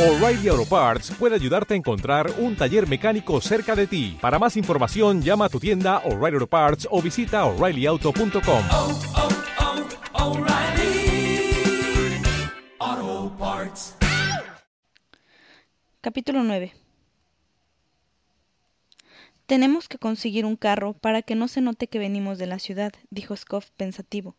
O'Reilly Auto Parts puede ayudarte a encontrar un taller mecánico cerca de ti. Para más información, llama a tu tienda O'Reilly Auto Parts o visita oreillyauto.com. oh, oh, Parts. Capítulo 9 Tenemos que conseguir un carro para que no se note que venimos de la ciudad, dijo Scoff pensativo.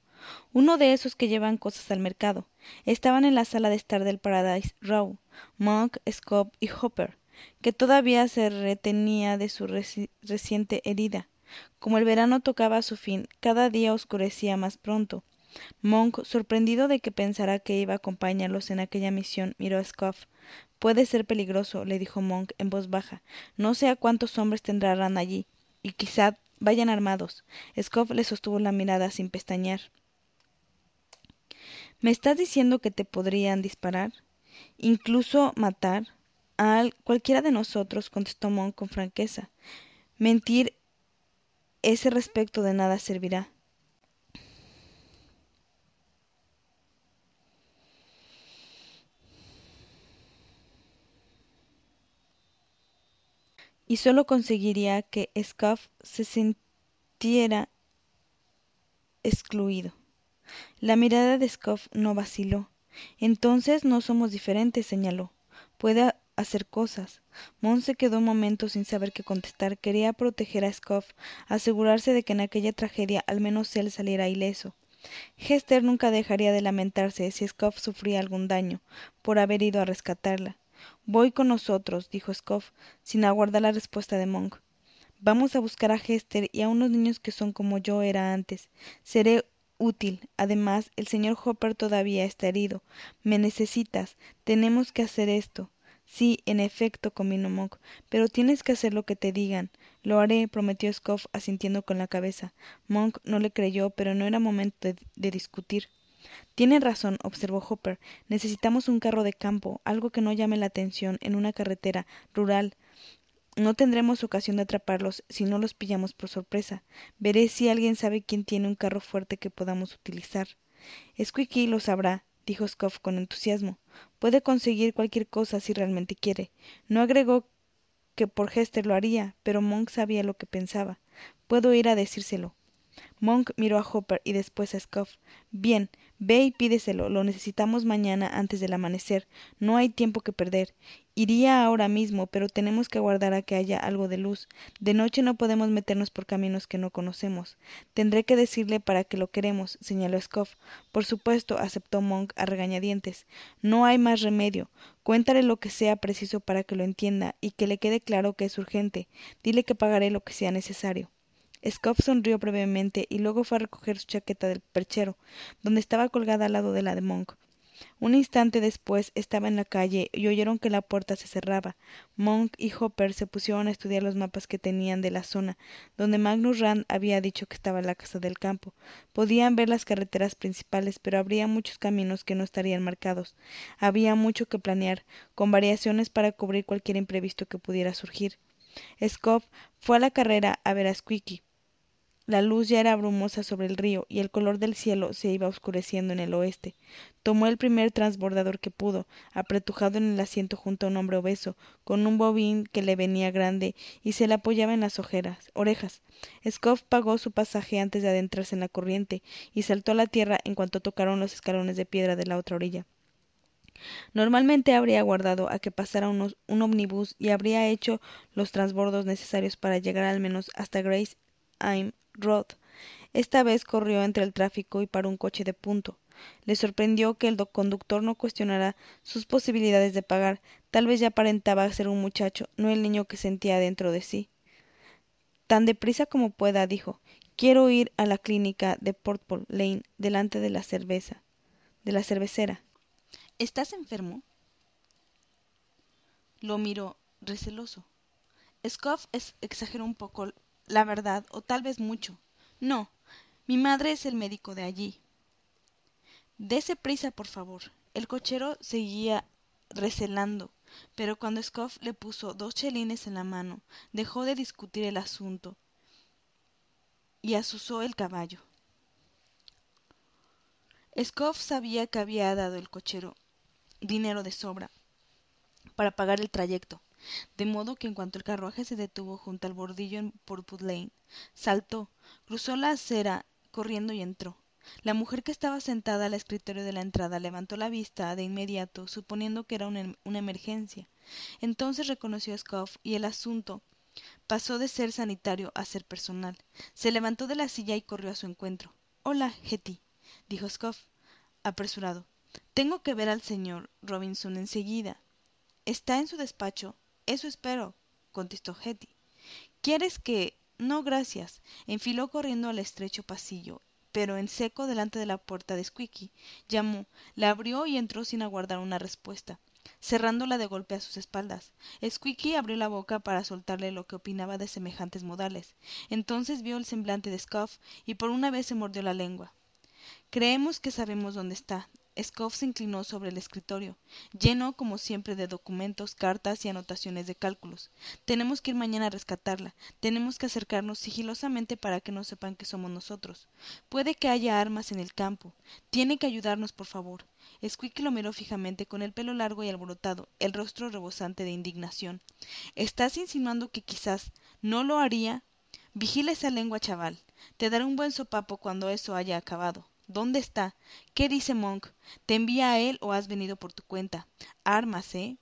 Uno de esos que llevan cosas al mercado. Estaban en la sala de estar del Paradise Row, Monk, Scoff y Hopper, que todavía se retenía de su reci- reciente herida. Como el verano tocaba a su fin, cada día oscurecía más pronto. Monk, sorprendido de que pensara que iba a acompañarlos en aquella misión, miró a Scoff. Puede ser peligroso, le dijo Monk en voz baja. No sé a cuántos hombres tendrán allí, y quizá vayan armados. Scoff le sostuvo la mirada sin pestañear. ¿Me estás diciendo que te podrían disparar? Incluso matar? A al- cualquiera de nosotros, contestó Monk con franqueza. Mentir ese respecto de nada servirá. y solo conseguiría que Scuff se sintiera excluido. La mirada de Scuff no vaciló. Entonces no somos diferentes, señaló. Puede hacer cosas. Mon se quedó un momento sin saber qué contestar. Quería proteger a Scuff, asegurarse de que en aquella tragedia al menos él saliera ileso. Hester nunca dejaría de lamentarse si Scuff sufría algún daño por haber ido a rescatarla. Voy con nosotros, dijo Scoff, sin aguardar la respuesta de Monk. Vamos a buscar a Hester y a unos niños que son como yo era antes. Seré útil. Además, el señor Hopper todavía está herido. Me necesitas. Tenemos que hacer esto. Sí, en efecto, convino Monk, pero tienes que hacer lo que te digan. Lo haré, prometió Scoff, asintiendo con la cabeza. Monk no le creyó, pero no era momento de, de discutir. Tiene razón, observó Hopper. Necesitamos un carro de campo, algo que no llame la atención en una carretera rural. No tendremos ocasión de atraparlos si no los pillamos por sorpresa. Veré si alguien sabe quién tiene un carro fuerte que podamos utilizar. Squeaky lo sabrá, dijo Scoff con entusiasmo. Puede conseguir cualquier cosa si realmente quiere. No agregó que por Hester lo haría, pero Monk sabía lo que pensaba. Puedo ir a decírselo. Monk miró a Hopper y después a Scoff. Bien, ve y pídeselo. Lo necesitamos mañana antes del amanecer. No hay tiempo que perder. Iría ahora mismo, pero tenemos que aguardar a que haya algo de luz. De noche no podemos meternos por caminos que no conocemos. Tendré que decirle para qué lo queremos, señaló Scoff. Por supuesto, aceptó Monk a regañadientes. No hay más remedio. Cuéntale lo que sea preciso para que lo entienda y que le quede claro que es urgente. Dile que pagaré lo que sea necesario. Scoff sonrió brevemente y luego fue a recoger su chaqueta del perchero, donde estaba colgada al lado de la de Monk. Un instante después estaba en la calle y oyeron que la puerta se cerraba. Monk y Hopper se pusieron a estudiar los mapas que tenían de la zona donde Magnus Rand había dicho que estaba la casa del campo. Podían ver las carreteras principales, pero habría muchos caminos que no estarían marcados. Había mucho que planear, con variaciones para cubrir cualquier imprevisto que pudiera surgir. Scoff fue a la carrera a ver a. La luz ya era brumosa sobre el río y el color del cielo se iba oscureciendo en el oeste. Tomó el primer transbordador que pudo, apretujado en el asiento junto a un hombre obeso, con un bobín que le venía grande y se le apoyaba en las ojeras, orejas. Scoff pagó su pasaje antes de adentrarse en la corriente y saltó a la tierra en cuanto tocaron los escalones de piedra de la otra orilla. Normalmente habría aguardado a que pasara unos, un omnibus y habría hecho los transbordos necesarios para llegar al menos hasta Grace Im Road. Esta vez corrió entre el tráfico y paró un coche de punto. Le sorprendió que el conductor no cuestionara sus posibilidades de pagar. Tal vez ya aparentaba ser un muchacho, no el niño que sentía dentro de sí. Tan deprisa como pueda, dijo. Quiero ir a la clínica de Portpole Lane, delante de la cerveza, de la cervecera. ¿Estás enfermo? Lo miró, receloso. Scoff exageró un poco la verdad, o tal vez mucho. No, mi madre es el médico de allí. Dese prisa, por favor. El cochero seguía recelando, pero cuando Scoff le puso dos chelines en la mano, dejó de discutir el asunto y asusó el caballo. Scoff sabía que había dado el cochero dinero de sobra, para pagar el trayecto de modo que en cuanto el carruaje se detuvo junto al bordillo en Portwood Lane, saltó, cruzó la acera corriendo y entró. La mujer que estaba sentada al escritorio de la entrada levantó la vista de inmediato, suponiendo que era una, una emergencia. Entonces reconoció a Scoff y el asunto pasó de ser sanitario a ser personal. Se levantó de la silla y corrió a su encuentro. Hola, Hetty, dijo Scoff, apresurado. Tengo que ver al señor Robinson enseguida. ¿Está en su despacho? Eso espero, contestó Hetty. ¿Quieres que? No, gracias. Enfiló corriendo al estrecho pasillo, pero en seco delante de la puerta de Squeaky. Llamó, la abrió y entró sin aguardar una respuesta, cerrándola de golpe a sus espaldas. Squeaky abrió la boca para soltarle lo que opinaba de semejantes modales. Entonces vio el semblante de Scuff y por una vez se mordió la lengua. Creemos que sabemos dónde está, Scoff se inclinó sobre el escritorio, lleno como siempre de documentos, cartas y anotaciones de cálculos. Tenemos que ir mañana a rescatarla. Tenemos que acercarnos sigilosamente para que no sepan que somos nosotros. Puede que haya armas en el campo. Tiene que ayudarnos, por favor. Squeaky lo miró fijamente con el pelo largo y alborotado, el rostro rebosante de indignación. ¿Estás insinuando que quizás no lo haría? Vigila esa lengua, chaval. Te daré un buen sopapo cuando eso haya acabado. ¿Dónde está? ¿Qué dice Monk? ¿Te envía a él o has venido por tu cuenta? Armas, ¿eh?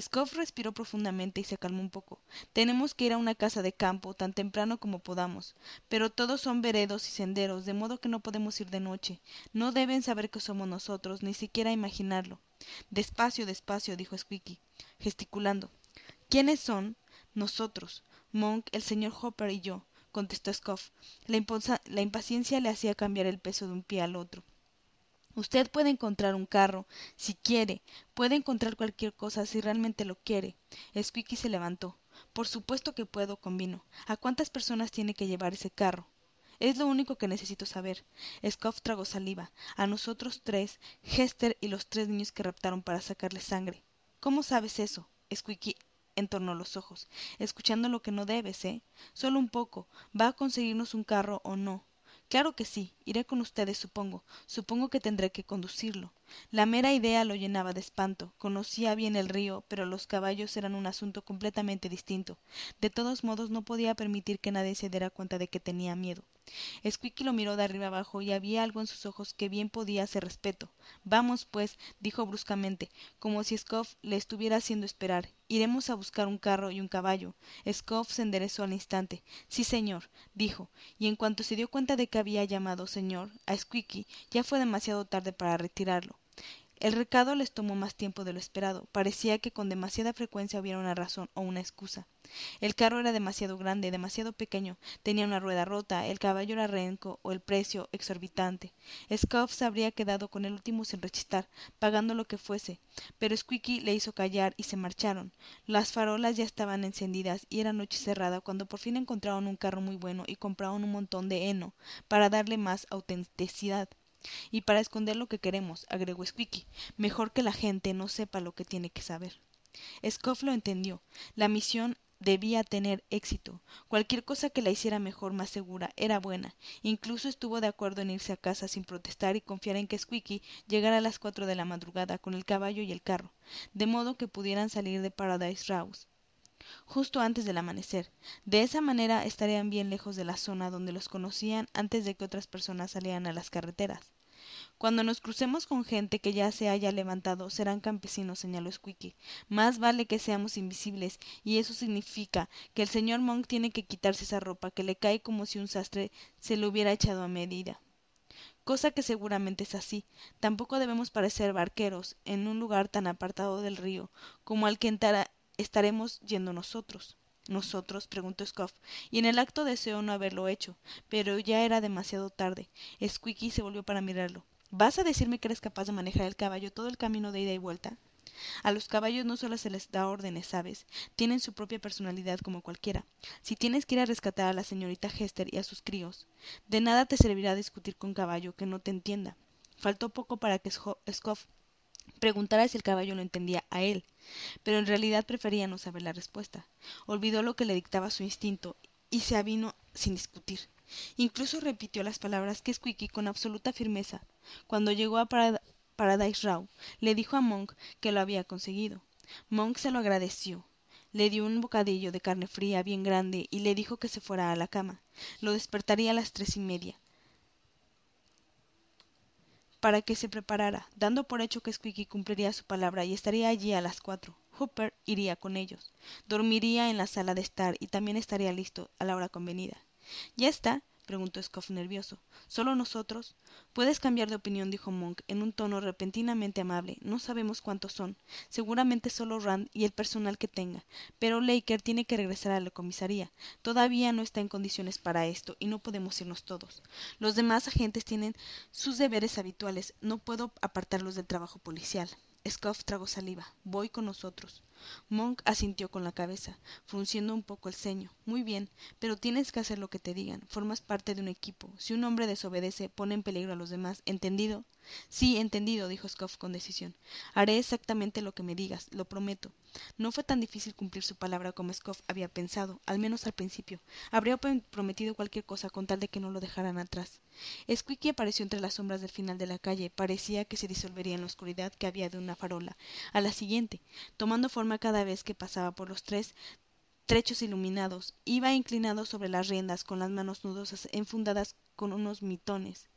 Scoff respiró profundamente y se calmó un poco. Tenemos que ir a una casa de campo tan temprano como podamos, pero todos son veredos y senderos, de modo que no podemos ir de noche. No deben saber que somos nosotros, ni siquiera imaginarlo. Despacio, despacio, dijo Squeaky, gesticulando. ¿Quiénes son? Nosotros. Monk, el señor Hopper y yo contestó Scoff. La, la impaciencia le hacía cambiar el peso de un pie al otro. Usted puede encontrar un carro, si quiere, puede encontrar cualquier cosa si realmente lo quiere. Squeaky se levantó. Por supuesto que puedo, convino. ¿A cuántas personas tiene que llevar ese carro? Es lo único que necesito saber. Scoff tragó saliva. A nosotros tres, Hester y los tres niños que raptaron para sacarle sangre. ¿Cómo sabes eso? Squeaky entornó los ojos, escuchando lo que no debes, ¿eh? Solo un poco. ¿Va a conseguirnos un carro o no? Claro que sí. Iré con ustedes, supongo. Supongo que tendré que conducirlo. La mera idea lo llenaba de espanto. Conocía bien el río, pero los caballos eran un asunto completamente distinto. De todos modos, no podía permitir que nadie se diera cuenta de que tenía miedo. Squeaky lo miró de arriba abajo y había algo en sus ojos que bien podía hacer respeto. Vamos, pues, dijo bruscamente, como si Scoff le estuviera haciendo esperar. Iremos a buscar un carro y un caballo. Scoff se enderezó al instante. Sí, señor, dijo, y en cuanto se dio cuenta de que había llamado señor a Squeaky, ya fue demasiado tarde para retirarlo. El recado les tomó más tiempo de lo esperado. Parecía que con demasiada frecuencia hubiera una razón o una excusa. El carro era demasiado grande, demasiado pequeño, tenía una rueda rota, el caballo era renco o el precio exorbitante. Scoff se habría quedado con el último sin rechistar, pagando lo que fuese, pero Squeaky le hizo callar y se marcharon. Las farolas ya estaban encendidas y era noche cerrada cuando por fin encontraron un carro muy bueno y compraron un montón de heno para darle más autenticidad. Y para esconder lo que queremos, agregó Squeaky, mejor que la gente no sepa lo que tiene que saber. Scoff lo entendió. La misión debía tener éxito. Cualquier cosa que la hiciera mejor, más segura, era buena. Incluso estuvo de acuerdo en irse a casa sin protestar y confiar en que Squeaky llegara a las cuatro de la madrugada con el caballo y el carro, de modo que pudieran salir de Paradise justo antes del amanecer. De esa manera estarían bien lejos de la zona donde los conocían antes de que otras personas salieran a las carreteras. Cuando nos crucemos con gente que ya se haya levantado, serán campesinos, señaló Squeaky. Más vale que seamos invisibles, y eso significa que el señor Monk tiene que quitarse esa ropa que le cae como si un sastre se lo hubiera echado a medida. Cosa que seguramente es así. Tampoco debemos parecer barqueros en un lugar tan apartado del río como al que estaremos yendo nosotros. ¿Nosotros? preguntó Scoff, y en el acto deseó no haberlo hecho, pero ya era demasiado tarde. Squeaky se volvió para mirarlo. ¿Vas a decirme que eres capaz de manejar el caballo todo el camino de ida y vuelta? A los caballos no solo se les da órdenes, ¿sabes? Tienen su propia personalidad como cualquiera. Si tienes que ir a rescatar a la señorita Hester y a sus críos, de nada te servirá discutir con caballo que no te entienda. Faltó poco para que Scoff preguntara si el caballo lo entendía a él, pero en realidad prefería no saber la respuesta. Olvidó lo que le dictaba su instinto y se avino sin discutir. Incluso repitió las palabras que Squeaky con absoluta firmeza. Cuando llegó a Paradise Row, le dijo a Monk que lo había conseguido. monk se lo agradeció le dio un bocadillo de carne fría bien grande y le dijo que se fuera a la cama lo despertaría a las tres y media para que se preparara dando por hecho que squeaky cumpliría su palabra y estaría allí a las cuatro. Hooper iría con ellos. Dormiría en la sala de estar y también estaría listo a la hora convenida. Ya está preguntó Scoff nervioso. ¿Solo nosotros? Puedes cambiar de opinión, dijo Monk en un tono repentinamente amable. No sabemos cuántos son. Seguramente solo Rand y el personal que tenga. Pero Laker tiene que regresar a la comisaría. Todavía no está en condiciones para esto y no podemos irnos todos. Los demás agentes tienen sus deberes habituales. No puedo apartarlos del trabajo policial. Scoff tragó saliva. Voy con nosotros. Monk asintió con la cabeza, frunciendo un poco el ceño. Muy bien, pero tienes que hacer lo que te digan. Formas parte de un equipo. Si un hombre desobedece, pone en peligro a los demás. ¿Entendido? Sí, entendido, dijo Scoff con decisión. Haré exactamente lo que me digas, lo prometo. No fue tan difícil cumplir su palabra como Scoff había pensado, al menos al principio. Habría prometido cualquier cosa con tal de que no lo dejaran atrás. Squeaky apareció entre las sombras del final de la calle. Parecía que se disolvería en la oscuridad que había de una farola. A la siguiente, tomando forma cada vez que pasaba por los tres trechos iluminados, iba inclinado sobre las riendas con las manos nudosas enfundadas con unos mitones.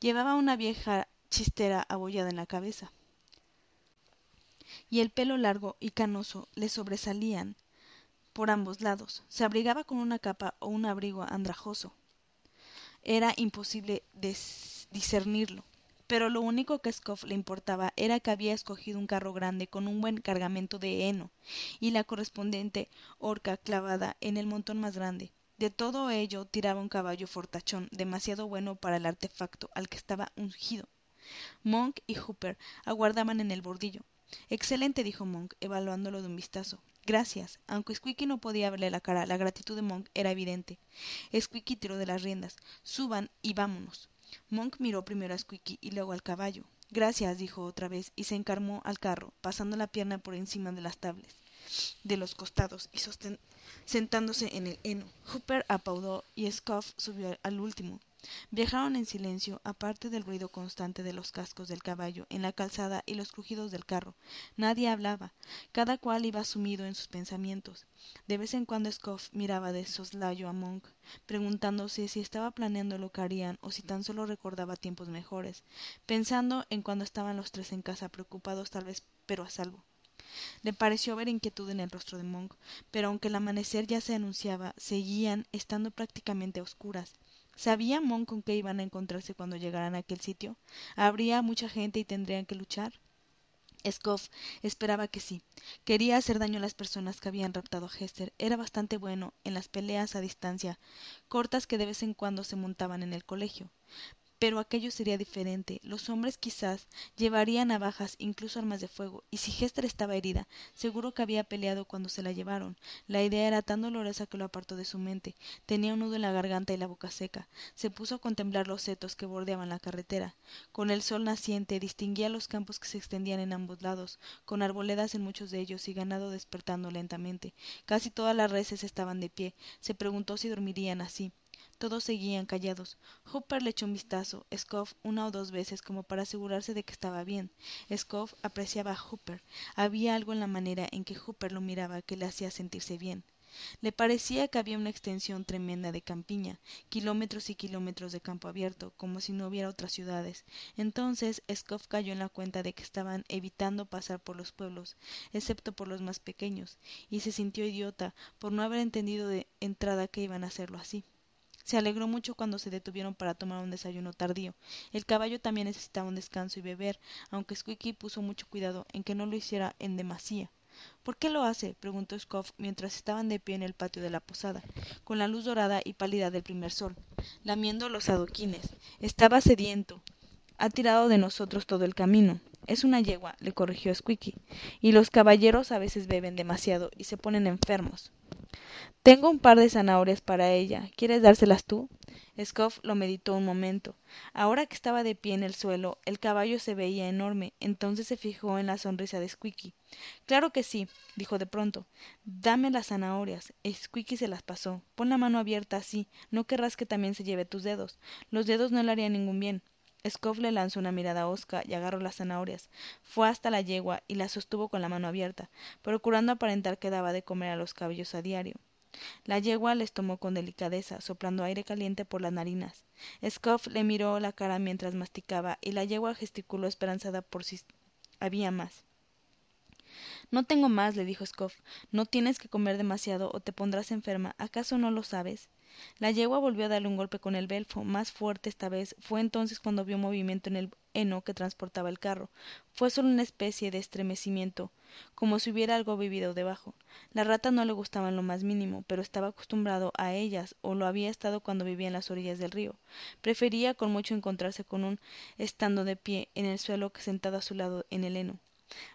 Llevaba una vieja chistera abollada en la cabeza y el pelo largo y canoso le sobresalían por ambos lados. Se abrigaba con una capa o un abrigo andrajoso. Era imposible discernirlo pero lo único que a Scoff le importaba era que había escogido un carro grande con un buen cargamento de heno y la correspondiente horca clavada en el montón más grande. De todo ello tiraba un caballo fortachón, demasiado bueno para el artefacto al que estaba ungido. Monk y Hooper aguardaban en el bordillo. Excelente, dijo Monk, evaluándolo de un vistazo. Gracias. Aunque Squeaky no podía verle la cara, la gratitud de Monk era evidente. Squeaky tiró de las riendas. Suban y vámonos. Monk miró primero a Squeaky y luego al caballo. Gracias, dijo otra vez, y se encarmó al carro, pasando la pierna por encima de las tablas de los costados y sentándose en el heno. Hooper apaudó y Scoff subió al último. Viajaron en silencio, aparte del ruido constante de los cascos del caballo en la calzada y los crujidos del carro. Nadie hablaba, cada cual iba sumido en sus pensamientos. De vez en cuando Scoff miraba de soslayo a Monk, preguntándose si estaba planeando lo que harían o si tan solo recordaba tiempos mejores, pensando en cuando estaban los tres en casa preocupados tal vez pero a salvo. Le pareció ver inquietud en el rostro de Monk, pero aunque el amanecer ya se anunciaba, seguían estando prácticamente a oscuras. ¿Sabía Monk con qué iban a encontrarse cuando llegaran a aquel sitio? ¿Habría mucha gente y tendrían que luchar? Scoff esperaba que sí. Quería hacer daño a las personas que habían raptado a Hester. Era bastante bueno en las peleas a distancia, cortas que de vez en cuando se montaban en el colegio. Pero aquello sería diferente. Los hombres quizás llevarían navajas, incluso armas de fuego, y si Hester estaba herida, seguro que había peleado cuando se la llevaron. La idea era tan dolorosa que lo apartó de su mente. Tenía un nudo en la garganta y la boca seca. Se puso a contemplar los setos que bordeaban la carretera. Con el sol naciente distinguía los campos que se extendían en ambos lados, con arboledas en muchos de ellos y ganado despertando lentamente. Casi todas las reses estaban de pie. Se preguntó si dormirían así. Todos seguían callados. Hooper le echó un vistazo, Scoff una o dos veces como para asegurarse de que estaba bien. Scoff apreciaba a Hooper. Había algo en la manera en que Hooper lo miraba que le hacía sentirse bien. Le parecía que había una extensión tremenda de campiña, kilómetros y kilómetros de campo abierto, como si no hubiera otras ciudades. Entonces Scoff cayó en la cuenta de que estaban evitando pasar por los pueblos, excepto por los más pequeños, y se sintió idiota por no haber entendido de entrada que iban a hacerlo así. Se alegró mucho cuando se detuvieron para tomar un desayuno tardío. El caballo también necesitaba un descanso y beber, aunque Squeaky puso mucho cuidado en que no lo hiciera en demasía. ¿Por qué lo hace? preguntó Scoff mientras estaban de pie en el patio de la posada, con la luz dorada y pálida del primer sol, lamiendo los adoquines. Estaba sediento. Ha tirado de nosotros todo el camino. Es una yegua, le corrigió Squeaky, y los caballeros a veces beben demasiado y se ponen enfermos. Tengo un par de zanahorias para ella. ¿Quieres dárselas tú? Scoff lo meditó un momento. Ahora que estaba de pie en el suelo, el caballo se veía enorme. Entonces se fijó en la sonrisa de Squeaky. Claro que sí, dijo de pronto. Dame las zanahorias. Squeaky se las pasó. Pon la mano abierta así. No querrás que también se lleve tus dedos. Los dedos no le harían ningún bien. Scoff le lanzó una mirada hosca y agarró las zanahorias. Fue hasta la yegua y la sostuvo con la mano abierta, procurando aparentar que daba de comer a los caballos a diario. La yegua les tomó con delicadeza, soplando aire caliente por las narinas. Scoff le miró la cara mientras masticaba, y la yegua gesticuló esperanzada por si había más. No tengo más, le dijo Scoff. No tienes que comer demasiado o te pondrás enferma. ¿Acaso no lo sabes? La yegua volvió a darle un golpe con el belfo, más fuerte esta vez. Fue entonces cuando vio movimiento en el heno que transportaba el carro. Fue solo una especie de estremecimiento, como si hubiera algo vivido debajo. La rata no le gustaba en lo más mínimo, pero estaba acostumbrado a ellas, o lo había estado cuando vivía en las orillas del río. Prefería con mucho encontrarse con un estando de pie en el suelo que sentado a su lado en el heno.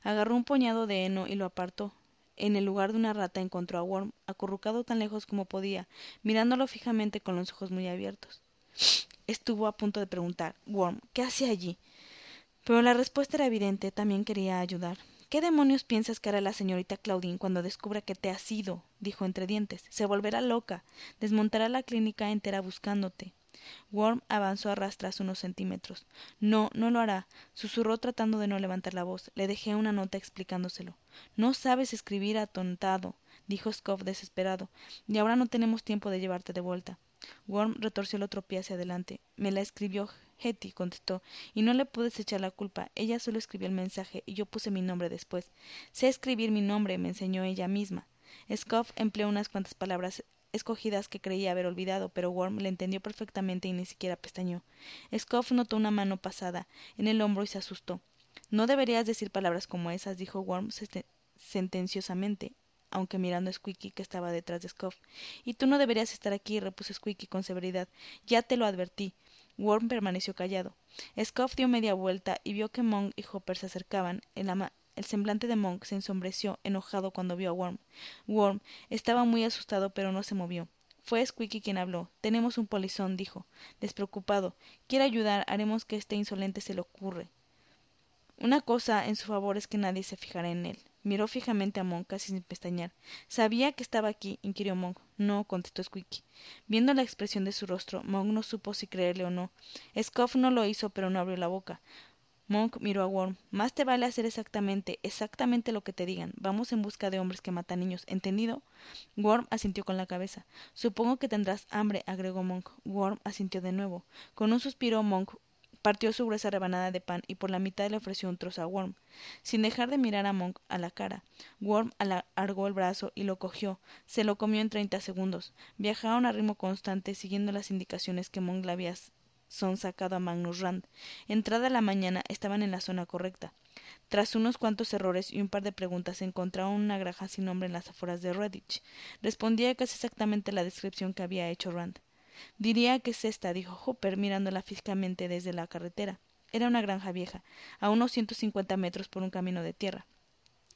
Agarró un puñado de heno y lo apartó en el lugar de una rata encontró a Worm, acurrucado tan lejos como podía, mirándolo fijamente con los ojos muy abiertos. Estuvo a punto de preguntar, Worm, ¿qué hace allí? Pero la respuesta era evidente, también quería ayudar. ¿Qué demonios piensas que hará la señorita Claudine cuando descubra que te has ido? dijo entre dientes. Se volverá loca. Desmontará la clínica entera buscándote. Worm avanzó a rastras unos centímetros. No, no lo hará, susurró tratando de no levantar la voz. Le dejé una nota explicándoselo. No sabes escribir, atontado, dijo Scoff desesperado, y ahora no tenemos tiempo de llevarte de vuelta. Worm retorció el otro pie hacia adelante. Me la escribió Hetty, contestó, y no le puedes echar la culpa. Ella solo escribió el mensaje y yo puse mi nombre después. Sé escribir mi nombre, me enseñó ella misma. Scoff empleó unas cuantas palabras escogidas que creía haber olvidado, pero Worm le entendió perfectamente y ni siquiera pestañeó. Scoff notó una mano pasada en el hombro y se asustó. No deberías decir palabras como esas, dijo Worm sentenciosamente, aunque mirando a Squeaky que estaba detrás de Scoff. Y tú no deberías estar aquí, repuso Squeaky con severidad. Ya te lo advertí. Worm permaneció callado. Scoff dio media vuelta y vio que Monk y Hopper se acercaban. En la, el semblante de Monk se ensombreció, enojado cuando vio a Worm. Worm estaba muy asustado, pero no se movió. Fue Squeaky quien habló. Tenemos un polizón, dijo, despreocupado. Quiere ayudar, haremos que este insolente se le ocurre. Una cosa en su favor es que nadie se fijará en él. Miró fijamente a Monk casi sin pestañear. ¿Sabía que estaba aquí? inquirió Monk. No, contestó Squeaky. Viendo la expresión de su rostro, Monk no supo si creerle o no. Scoff no lo hizo, pero no abrió la boca. Monk miró a Worm. Más te vale hacer exactamente, exactamente lo que te digan. Vamos en busca de hombres que matan niños, ¿entendido? Worm asintió con la cabeza. Supongo que tendrás hambre, agregó Monk. Worm asintió de nuevo. Con un suspiro, Monk partió su gruesa rebanada de pan y por la mitad le ofreció un trozo a Worm. Sin dejar de mirar a Monk a la cara, Worm alargó el brazo y lo cogió. Se lo comió en treinta segundos. Viajaron a ritmo constante, siguiendo las indicaciones que Monk le había son sacado a Magnus Rand. Entrada la mañana estaban en la zona correcta. Tras unos cuantos errores y un par de preguntas encontraron una granja sin nombre en las afueras de Redditch. Respondía casi exactamente la descripción que había hecho Rand. Diría que es esta, dijo Hopper, mirándola físicamente desde la carretera. Era una granja vieja, a unos ciento cincuenta metros por un camino de tierra.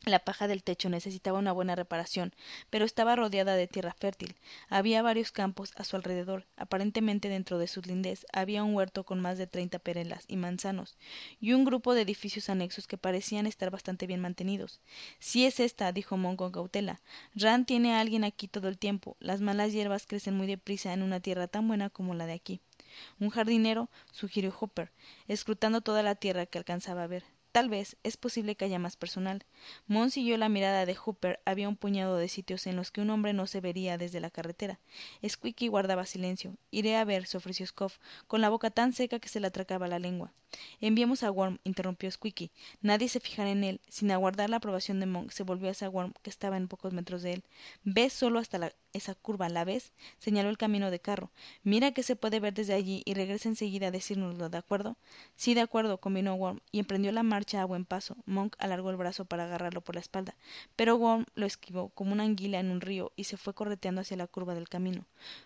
La paja del techo necesitaba una buena reparación, pero estaba rodeada de tierra fértil. Había varios campos a su alrededor. Aparentemente dentro de sus lindes había un huerto con más de treinta perelas y manzanos, y un grupo de edificios anexos que parecían estar bastante bien mantenidos. Si es esta, dijo Mon con cautela. Rand tiene a alguien aquí todo el tiempo. Las malas hierbas crecen muy deprisa en una tierra tan buena como la de aquí. Un jardinero, sugirió Hopper, escrutando toda la tierra que alcanzaba a ver. Tal vez es posible que haya más personal. Mon siguió la mirada de Hooper. Había un puñado de sitios en los que un hombre no se vería desde la carretera. Squeaky guardaba silencio. Iré a ver, se ofreció Scoff, con la boca tan seca que se le atracaba la lengua. Enviemos a Worm, interrumpió Squeaky. Nadie se fijará en él. Sin aguardar la aprobación de Monk, se volvió hacia Worm, que estaba en pocos metros de él. Ve solo hasta la esa curva, ¿la ves? señaló el camino de carro. Mira que se puede ver desde allí y regresa enseguida a decírnoslo, ¿de acuerdo? Sí, de acuerdo, combinó Worm, y emprendió la marcha a buen paso. Monk alargó el brazo para agarrarlo por la espalda, pero Worm lo esquivó como una anguila en un río y se fue correteando hacia la curva del camino.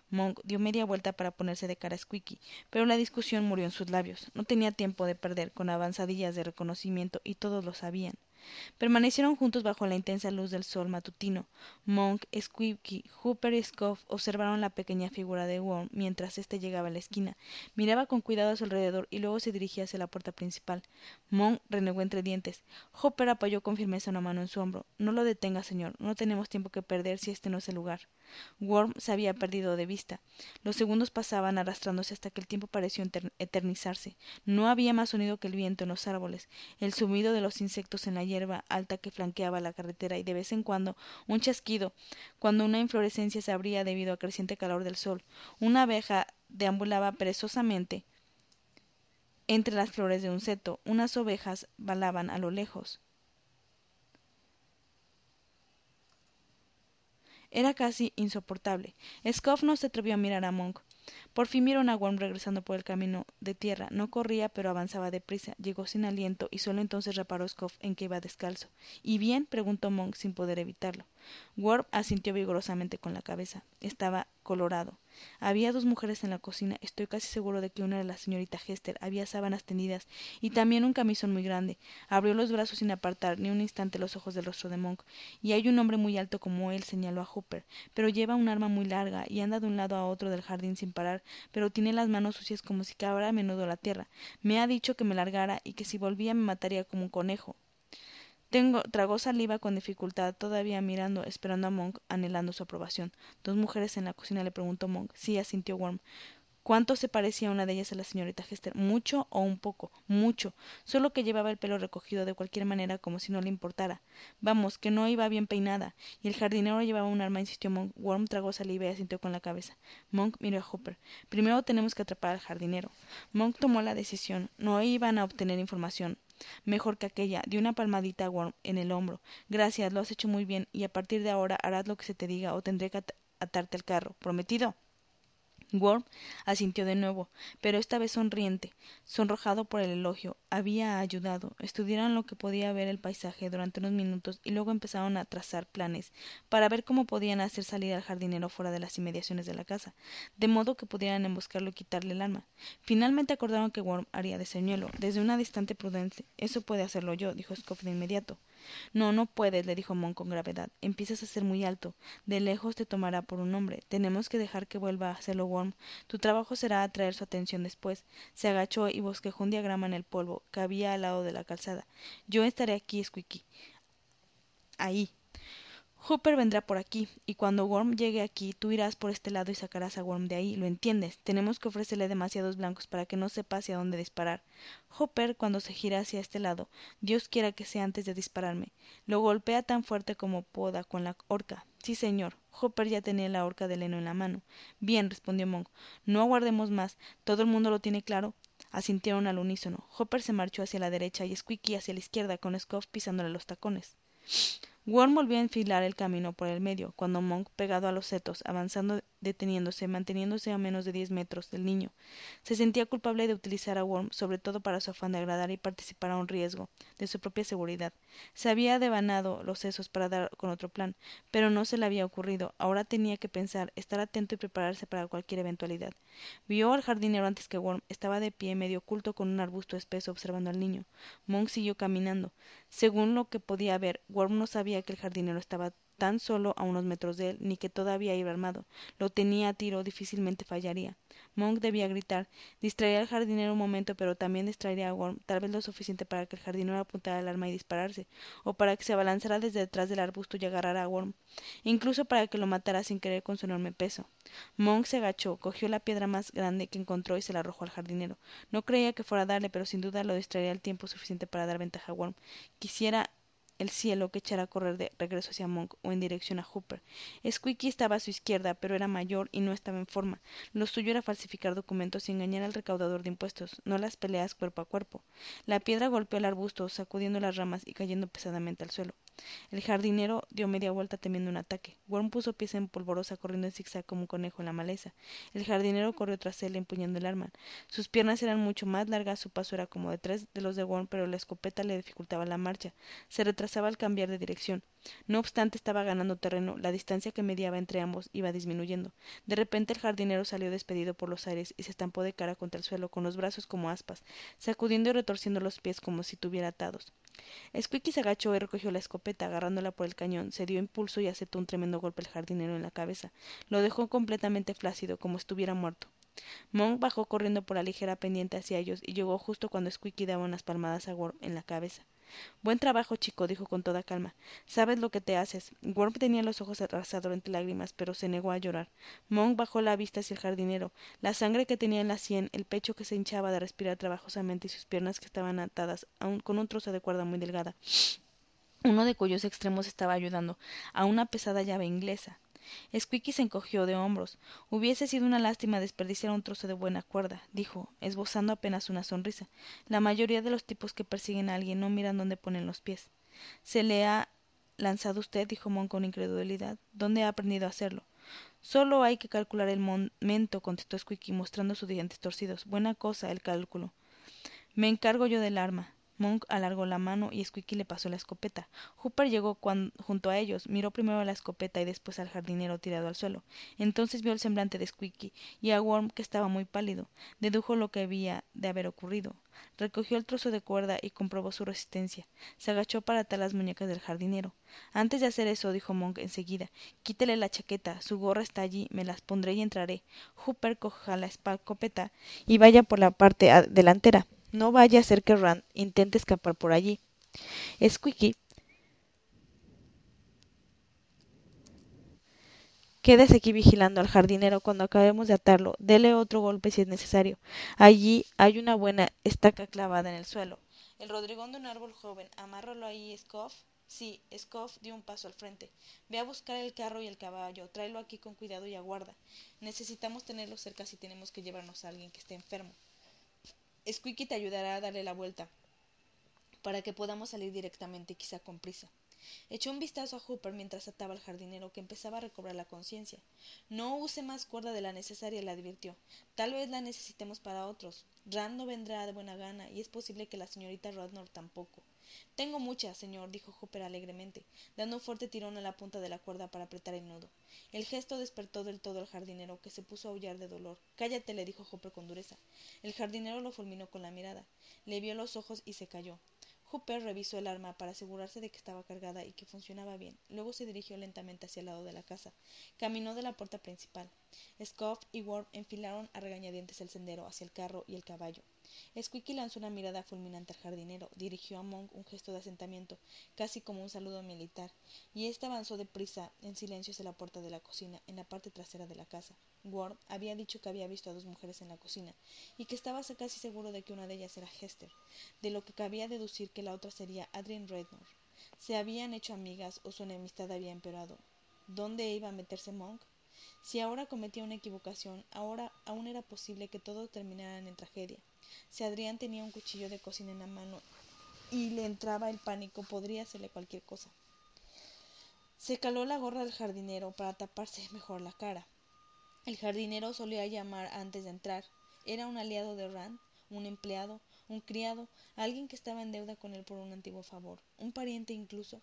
Monk dio media vuelta para ponerse de cara a Squeaky, pero la discusión murió en sus labios. No tenía tiempo de perder con avanzadillas de reconocimiento y todos lo sabían. Permanecieron juntos bajo la intensa luz del sol matutino. Monk squeaky hooper y scoff observaron la pequeña figura de worm mientras éste llegaba a la esquina. Miraba con cuidado a su alrededor y luego se dirigía hacia la puerta principal. Monk renegó entre dientes. Hooper apoyó con firmeza una mano en su hombro. No lo detenga señor. No tenemos tiempo que perder si este no es el lugar worm se había perdido de vista. Los segundos pasaban arrastrándose hasta que el tiempo pareció eternizarse. No había más sonido que el viento en los árboles el zumbido de los insectos en la hierba alta que flanqueaba la carretera y de vez en cuando un chasquido cuando una inflorescencia se abría debido al creciente calor del sol. Una abeja deambulaba perezosamente entre las flores de un seto. Unas ovejas balaban a lo lejos era casi insoportable. Scoff no se atrevió a mirar a monk. Por fin vieron a worm regresando por el camino de tierra. No corría pero avanzaba deprisa. Llegó sin aliento y sólo entonces reparó Scoff en que iba descalzo. Y bien preguntó monk sin poder evitarlo asintió vigorosamente con la cabeza. Estaba colorado. Había dos mujeres en la cocina. Estoy casi seguro de que una era la señorita hester. Había sábanas tendidas y también un camisón muy grande. Abrió los brazos sin apartar ni un instante los ojos del rostro de monk. Y hay un hombre muy alto como él señaló a hooper. Pero lleva un arma muy larga y anda de un lado a otro del jardín sin parar pero tiene las manos sucias como si cavara a menudo la tierra. Me ha dicho que me largara y que si volvía me mataría como un conejo tragó saliva con dificultad todavía mirando esperando a monk anhelando su aprobación. Dos mujeres en la cocina le preguntó monk. Sí asintió worm. Cuánto se parecía una de ellas a la señorita hester mucho o un poco mucho. Sólo que llevaba el pelo recogido de cualquier manera como si no le importara. Vamos que no iba bien peinada. Y el jardinero llevaba un arma insistió monk. Worm tragó saliva y asintió con la cabeza. Monk miró a hooper primero tenemos que atrapar al jardinero. Monk tomó la decisión. No iban a obtener información mejor que aquella dio una palmadita a en el hombro. Gracias lo has hecho muy bien y a partir de ahora harás lo que se te diga o tendré que atarte al carro. Prometido worm asintió de nuevo pero esta vez sonriente sonrojado por el elogio había ayudado. Estudiaron lo que podía ver el paisaje durante unos minutos y luego empezaron a trazar planes para ver cómo podían hacer salir al jardinero fuera de las inmediaciones de la casa de modo que pudieran emboscarlo y quitarle el arma finalmente acordaron que worm haría de señuelo desde una distante prudencia. Eso puede hacerlo yo dijo Scoff de inmediato no no puedes le dijo monk con gravedad. Empiezas a ser muy alto. De lejos te tomará por un hombre. Tenemos que dejar que vuelva a hacerlo worm tu trabajo será atraer su atención después. Se agachó y bosquejó un diagrama en el polvo que había al lado de la calzada. Yo estaré aquí squeaky. Ahí hooper vendrá por aquí y cuando worm llegue aquí tú irás por este lado y sacarás a worm de ahí lo entiendes tenemos que ofrecerle demasiados blancos para que no sepa hacia dónde disparar. Hooper cuando se gira hacia este lado dios quiera que sea antes de dispararme. Lo golpea tan fuerte como pueda con la horca. Sí señor hooper ya tenía la horca de heno en la mano. Bien respondió monk no aguardemos más todo el mundo lo tiene claro. Asintieron al unísono. Hooper se marchó hacia la derecha y squeaky hacia la izquierda con scoff pisándole los tacones worm volvió a enfilar el camino por el medio cuando monk pegado a los setos avanzando deteniéndose manteniéndose a menos de diez metros del niño se sentía culpable de utilizar a worm sobre todo para su afán de agradar y participar a un riesgo de su propia seguridad. Se había devanado los sesos para dar con otro plan pero no se le había ocurrido. Ahora tenía que pensar estar atento y prepararse para cualquier eventualidad. Vio al jardinero antes que worm. Estaba de pie medio oculto con un arbusto espeso observando al niño. Monk siguió caminando. Según lo que podía ver worm no sabía que el jardinero estaba tan solo a unos metros de él ni que todavía iba armado. Lo tenía a tiro difícilmente fallaría. Monk debía gritar distraería al jardinero un momento pero también distraería a worm tal vez lo suficiente para que el jardinero apuntara el arma y disparase o para que se abalanzara desde detrás del arbusto y agarrara a worm incluso para que lo matara sin querer con su enorme peso. Monk se agachó cogió la piedra más grande que encontró y se la arrojó al jardinero. No creía que fuera a darle pero sin duda lo distraería el tiempo suficiente para dar ventaja a worm. Quisiera el cielo que echara a correr de regreso hacia monk o en dirección a hooper. Squeaky estaba a su izquierda pero era mayor y no estaba en forma. Lo suyo era falsificar documentos y engañar al recaudador de impuestos no las peleas cuerpo a cuerpo. La piedra golpeó el arbusto sacudiendo las ramas y cayendo pesadamente al suelo el jardinero dio media vuelta temiendo un ataque. Worm puso pies en polvorosa corriendo en zigzag como un conejo en la maleza. El jardinero corrió tras él empuñando el arma. Sus piernas eran mucho más largas su paso era como de tres de los de worm pero la escopeta le dificultaba la marcha. Se retrasaba al cambiar de dirección no obstante estaba ganando terreno la distancia que mediaba entre ambos iba disminuyendo de repente el jardinero salió despedido por los aires y se estampó de cara contra el suelo con los brazos como aspas sacudiendo y retorciendo los pies como si tuviera atados Squeaky se agachó y recogió la escopeta, agarrándola por el cañón, se dio impulso y aceptó un tremendo golpe al jardinero en la cabeza. Lo dejó completamente flácido, como estuviera muerto. Monk bajó corriendo por la ligera pendiente hacia ellos y llegó justo cuando Squeaky daba unas palmadas a Worm en la cabeza. Buen trabajo, chico, dijo con toda calma. Sabes lo que te haces. Worm tenía los ojos arrasados entre lágrimas, pero se negó a llorar. Monk bajó la vista hacia el jardinero. La sangre que tenía en la sien, el pecho que se hinchaba de respirar trabajosamente y sus piernas que estaban atadas con un trozo de cuerda muy delgada, uno de cuyos extremos estaba ayudando a una pesada llave inglesa. Squeaky se encogió de hombros. Hubiese sido una lástima desperdiciar un trozo de buena cuerda, dijo, esbozando apenas una sonrisa. La mayoría de los tipos que persiguen a alguien no miran dónde ponen los pies. Se le ha lanzado usted, dijo Mon con incredulidad. ¿Dónde ha aprendido a hacerlo? Solo hay que calcular el momento, contestó Squeaky, mostrando sus dientes torcidos. Buena cosa el cálculo. Me encargo yo del arma. Monk alargó la mano y Squeaky le pasó la escopeta. Hooper llegó junto a ellos, miró primero la escopeta y después al jardinero tirado al suelo. Entonces vio el semblante de Squeaky y a Worm que estaba muy pálido. Dedujo lo que había de haber ocurrido. Recogió el trozo de cuerda y comprobó su resistencia. Se agachó para atar las muñecas del jardinero. Antes de hacer eso, dijo Monk enseguida, quítele la chaqueta, su gorra está allí, me las pondré y entraré. Hooper coja la escopeta y vaya por la parte delantera. No vaya a ser que Rand intente escapar por allí. Squeaky Quédese aquí vigilando al jardinero cuando acabemos de atarlo. Dele otro golpe si es necesario. Allí hay una buena estaca clavada en el suelo. El rodrigón de un árbol joven. Amárralo ahí, Scoff. Sí, Scoff dio un paso al frente. Ve a buscar el carro y el caballo. Tráelo aquí con cuidado y aguarda. Necesitamos tenerlo cerca si tenemos que llevarnos a alguien que esté enfermo. Squeaky te ayudará a darle la vuelta para que podamos salir directamente, quizá con prisa. Echó un vistazo a Hooper mientras ataba al jardinero, que empezaba a recobrar la conciencia. No use más cuerda de la necesaria, le advirtió. Tal vez la necesitemos para otros. Rand no vendrá de buena gana, y es posible que la señorita Rodnor tampoco. Tengo mucha, señor, dijo Hooper alegremente, dando un fuerte tirón a la punta de la cuerda para apretar el nudo. El gesto despertó del todo al jardinero, que se puso a aullar de dolor. Cállate, le dijo Hooper con dureza. El jardinero lo fulminó con la mirada. Le vio los ojos y se calló. Hooper revisó el arma para asegurarse de que estaba cargada y que funcionaba bien. Luego se dirigió lentamente hacia el lado de la casa. Caminó de la puerta principal. Scoff y Worm enfilaron a regañadientes el sendero hacia el carro y el caballo. Squeaky lanzó una mirada fulminante al jardinero, dirigió a Monk un gesto de asentamiento, casi como un saludo militar, y éste avanzó deprisa, en silencio hacia la puerta de la cocina, en la parte trasera de la casa. Worm había dicho que había visto a dos mujeres en la cocina, y que estaba casi seguro de que una de ellas era Hester, de lo que cabía deducir que la otra sería Adrian Rednor. Se habían hecho amigas o su enemistad había empeorado. ¿Dónde iba a meterse Monk? Si ahora cometía una equivocación, ahora aún era posible que todo terminara en tragedia. Si Adrián tenía un cuchillo de cocina en la mano y le entraba el pánico, podría hacerle cualquier cosa. Se caló la gorra del jardinero para taparse mejor la cara. El jardinero solía llamar antes de entrar. Era un aliado de Rand, un empleado, un criado, alguien que estaba en deuda con él por un antiguo favor, un pariente incluso.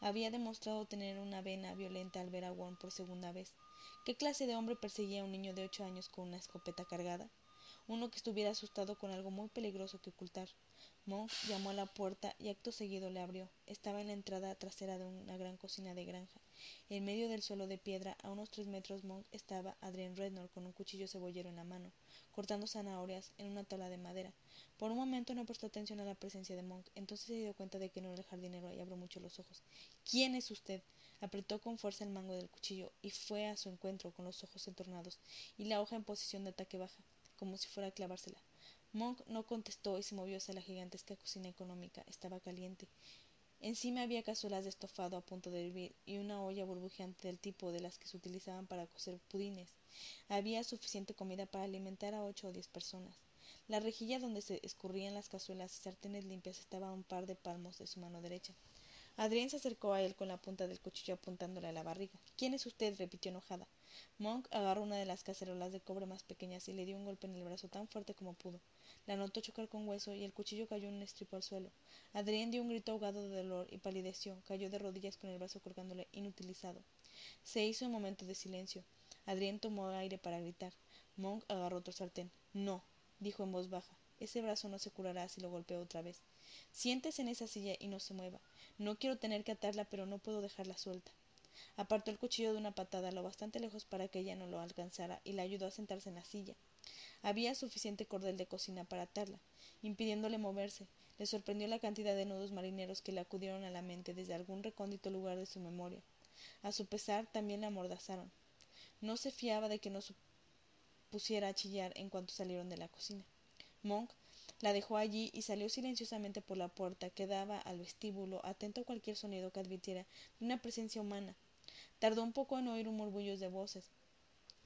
Había demostrado tener una vena violenta al ver a Worm por segunda vez. ¿Qué clase de hombre perseguía a un niño de ocho años con una escopeta cargada? Uno que estuviera asustado con algo muy peligroso que ocultar. Monk llamó a la puerta y acto seguido le abrió. Estaba en la entrada trasera de una gran cocina de granja. En medio del suelo de piedra, a unos tres metros Monk, estaba Adrian Rednor con un cuchillo cebollero en la mano, cortando zanahorias en una tabla de madera. Por un momento no prestó atención a la presencia de Monk, entonces se dio cuenta de que no era el jardinero y abrió mucho los ojos. ¿Quién es usted? Apretó con fuerza el mango del cuchillo y fue a su encuentro con los ojos entornados y la hoja en posición de ataque baja, como si fuera a clavársela. Monk no contestó y se movió hacia la gigantesca cocina económica. Estaba caliente. Encima había cazuelas de estofado a punto de hervir y una olla burbujeante del tipo de las que se utilizaban para cocer pudines. Había suficiente comida para alimentar a ocho o diez personas. La rejilla donde se escurrían las cazuelas y sartenes limpias estaba a un par de palmos de su mano derecha. Adrián se acercó a él con la punta del cuchillo apuntándole a la barriga. ¿Quién es usted? repitió enojada. Monk agarró una de las cacerolas de cobre más pequeñas y le dio un golpe en el brazo tan fuerte como pudo. La notó chocar con hueso y el cuchillo cayó en un estripo al suelo. Adrián dio un grito ahogado de dolor y palideció. Cayó de rodillas con el brazo colgándole inutilizado. Se hizo un momento de silencio. Adrián tomó aire para gritar. Monk agarró otro sartén. No, dijo en voz baja. Ese brazo no se curará si lo golpeo otra vez. Siéntese en esa silla y no se mueva. No quiero tener que atarla, pero no puedo dejarla suelta. Apartó el cuchillo de una patada lo bastante lejos para que ella no lo alcanzara y la ayudó a sentarse en la silla. Había suficiente cordel de cocina para atarla, impidiéndole moverse. Le sorprendió la cantidad de nudos marineros que le acudieron a la mente desde algún recóndito lugar de su memoria. A su pesar, también la amordazaron. No se fiaba de que no pusiera a chillar en cuanto salieron de la cocina. Monk la dejó allí y salió silenciosamente por la puerta que daba al vestíbulo, atento a cualquier sonido que advirtiera de una presencia humana. Tardó un poco en oír un murmullo de voces.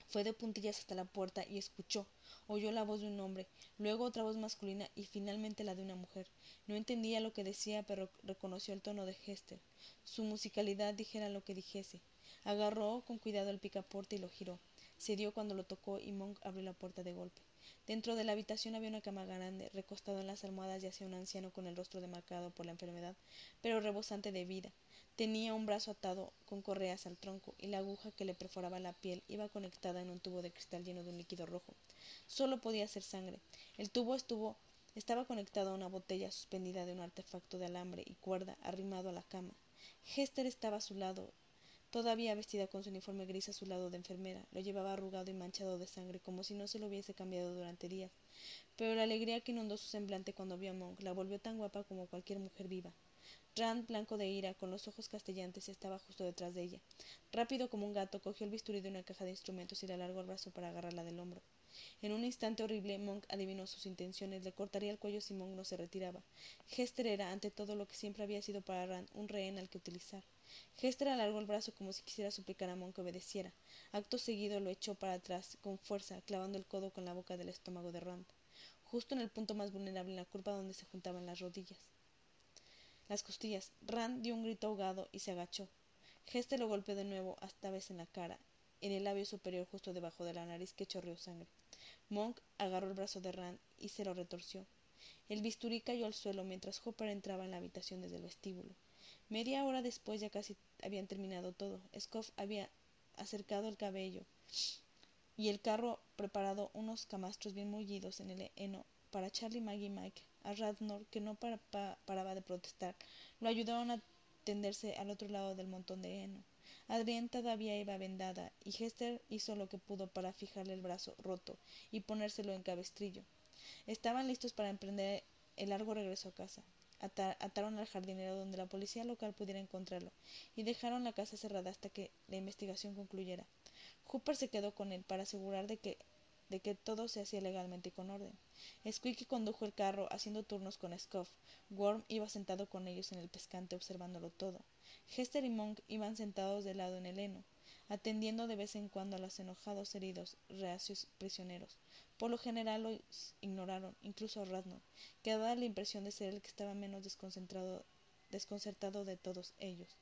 Fue de puntillas hasta la puerta y escuchó. Oyó la voz de un hombre, luego otra voz masculina y finalmente la de una mujer. No entendía lo que decía, pero reconoció el tono de Hester. Su musicalidad dijera lo que dijese. Agarró con cuidado el picaporte y lo giró. Se dio cuando lo tocó y Monk abrió la puerta de golpe. Dentro de la habitación había una cama grande. Recostado en las almohadas yacía un anciano con el rostro demarcado por la enfermedad, pero rebosante de vida. Tenía un brazo atado con correas al tronco, y la aguja que le perforaba la piel iba conectada en un tubo de cristal lleno de un líquido rojo. Solo podía ser sangre. El tubo estuvo estaba conectado a una botella suspendida de un artefacto de alambre y cuerda arrimado a la cama. Hester estaba a su lado, todavía vestida con su uniforme gris a su lado de enfermera. Lo llevaba arrugado y manchado de sangre, como si no se lo hubiese cambiado durante días. Pero la alegría que inundó su semblante cuando vio a Monk la volvió tan guapa como cualquier mujer viva. Rand, blanco de ira, con los ojos castellantes, estaba justo detrás de ella. Rápido como un gato, cogió el bisturí de una caja de instrumentos y le alargó el brazo para agarrarla del hombro. En un instante horrible, Monk adivinó sus intenciones. Le cortaría el cuello si Monk no se retiraba. Hester era, ante todo lo que siempre había sido para Rand, un rehén al que utilizar. Hester alargó el brazo como si quisiera suplicar a Monk que obedeciera. Acto seguido lo echó para atrás, con fuerza, clavando el codo con la boca del estómago de Rand, justo en el punto más vulnerable, en la curva donde se juntaban las rodillas las costillas. Rand dio un grito ahogado y se agachó. Hester lo golpeó de nuevo, esta vez en la cara, en el labio superior justo debajo de la nariz que chorreó sangre. Monk agarró el brazo de Rand y se lo retorció. El bisturí cayó al suelo mientras Hopper entraba en la habitación desde el vestíbulo. Media hora después ya casi habían terminado todo. Scoff había acercado el cabello y el carro preparado unos camastros bien mullidos en el heno para Charlie, Maggie y Mike a Radnor, que no paraba de protestar, lo ayudaron a tenderse al otro lado del montón de heno. Adrián todavía iba vendada, y Hester hizo lo que pudo para fijarle el brazo roto y ponérselo en cabestrillo. Estaban listos para emprender el largo regreso a casa. Ataron al jardinero donde la policía local pudiera encontrarlo y dejaron la casa cerrada hasta que la investigación concluyera. Hooper se quedó con él para asegurar de que de que todo se hacía legalmente y con orden. Squeaky condujo el carro haciendo turnos con Scoff. Worm iba sentado con ellos en el pescante observándolo todo. Hester y Monk iban sentados de lado en el heno, atendiendo de vez en cuando a los enojados heridos, reacios prisioneros. Por lo general los ignoraron, incluso Radnor, que daba la impresión de ser el que estaba menos desconcertado de todos ellos.